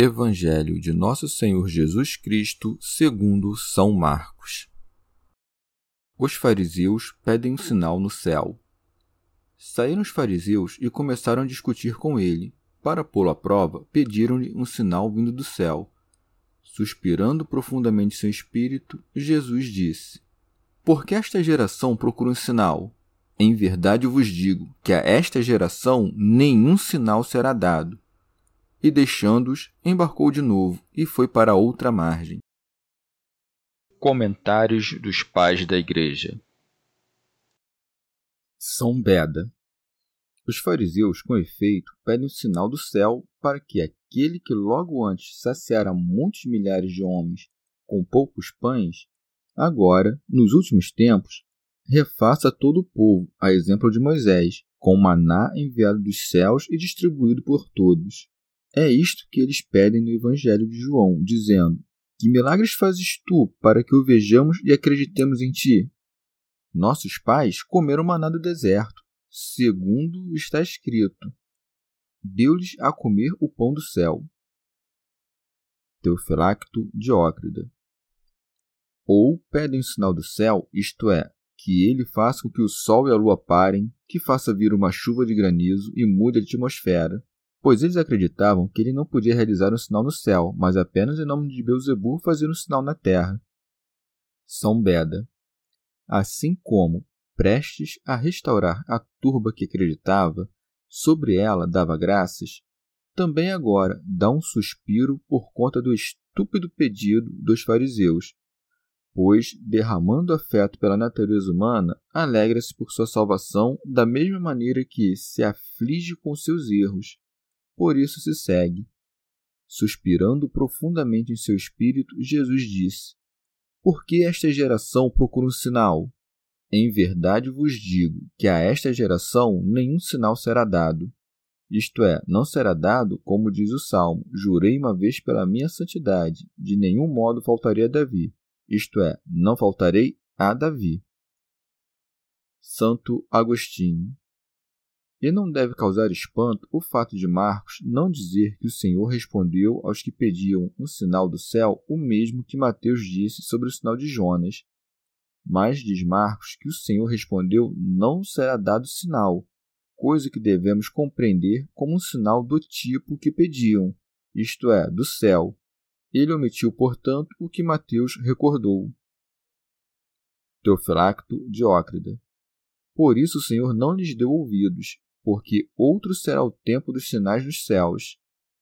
Evangelho de Nosso Senhor Jesus Cristo, segundo São Marcos. Os fariseus pedem um sinal no céu. Saíram os fariseus e começaram a discutir com ele. Para pô-lo à prova, pediram-lhe um sinal vindo do céu. Suspirando profundamente seu espírito, Jesus disse: Por que esta geração procura um sinal? Em verdade vos digo que a esta geração nenhum sinal será dado e, deixando-os, embarcou de novo e foi para outra margem. Comentários dos Pais da Igreja São Beda Os fariseus, com efeito, pedem o sinal do céu para que aquele que logo antes saciara muitos milhares de homens com poucos pães, agora, nos últimos tempos, refaça todo o povo, a exemplo de Moisés, com maná enviado dos céus e distribuído por todos. É isto que eles pedem no Evangelho de João, dizendo: Que milagres fazes tu para que o vejamos e acreditemos em ti? Nossos pais comeram maná do deserto, segundo está escrito: Deu-lhes a comer o pão do céu. Teofilacto Diócrida. Ou pedem o sinal do céu, isto é, que ele faça com que o sol e a lua parem, que faça vir uma chuva de granizo e mude a atmosfera, pois eles acreditavam que ele não podia realizar um sinal no céu, mas apenas em nome de Beuzebu fazer um sinal na terra. São Beda. Assim como, prestes a restaurar a turba que acreditava, sobre ela dava graças, também agora dá um suspiro por conta do estúpido pedido dos fariseus, pois, derramando afeto pela natureza humana, alegra-se por sua salvação da mesma maneira que se aflige com seus erros por isso se segue. Suspirando profundamente em seu espírito, Jesus disse: Por que esta geração procura um sinal? Em verdade vos digo que a esta geração nenhum sinal será dado. Isto é, não será dado, como diz o Salmo: Jurei uma vez pela minha santidade, de nenhum modo faltarei a Davi. Isto é, não faltarei a Davi. Santo Agostinho e não deve causar espanto o fato de Marcos não dizer que o Senhor respondeu aos que pediam um sinal do céu o mesmo que Mateus disse sobre o sinal de Jonas. Mas diz Marcos que o Senhor respondeu: Não será dado sinal, coisa que devemos compreender como um sinal do tipo que pediam, isto é, do céu. Ele omitiu, portanto, o que Mateus recordou. Teofilacto Diócrida. Por isso o Senhor não lhes deu ouvidos, porque outro será o tempo dos sinais dos céus,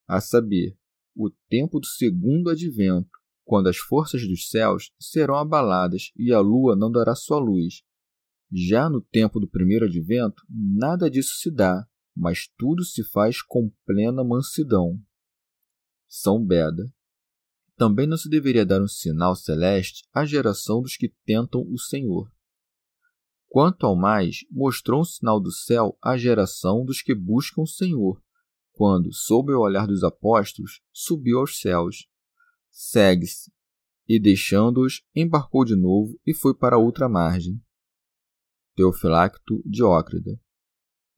a saber, o tempo do segundo advento, quando as forças dos céus serão abaladas e a lua não dará sua luz. Já no tempo do primeiro advento, nada disso se dá, mas tudo se faz com plena mansidão. São Beda. Também não se deveria dar um sinal celeste à geração dos que tentam o Senhor. Quanto ao mais, mostrou um sinal do céu à geração dos que buscam o Senhor, quando, sob o olhar dos apóstolos, subiu aos céus. Segue-se, e deixando-os, embarcou de novo e foi para outra margem. Teofilacto Diócrida.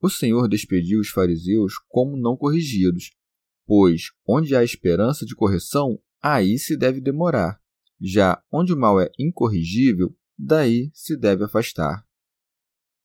O Senhor despediu os fariseus como não corrigidos, pois onde há esperança de correção, aí se deve demorar. Já onde o mal é incorrigível, daí se deve afastar.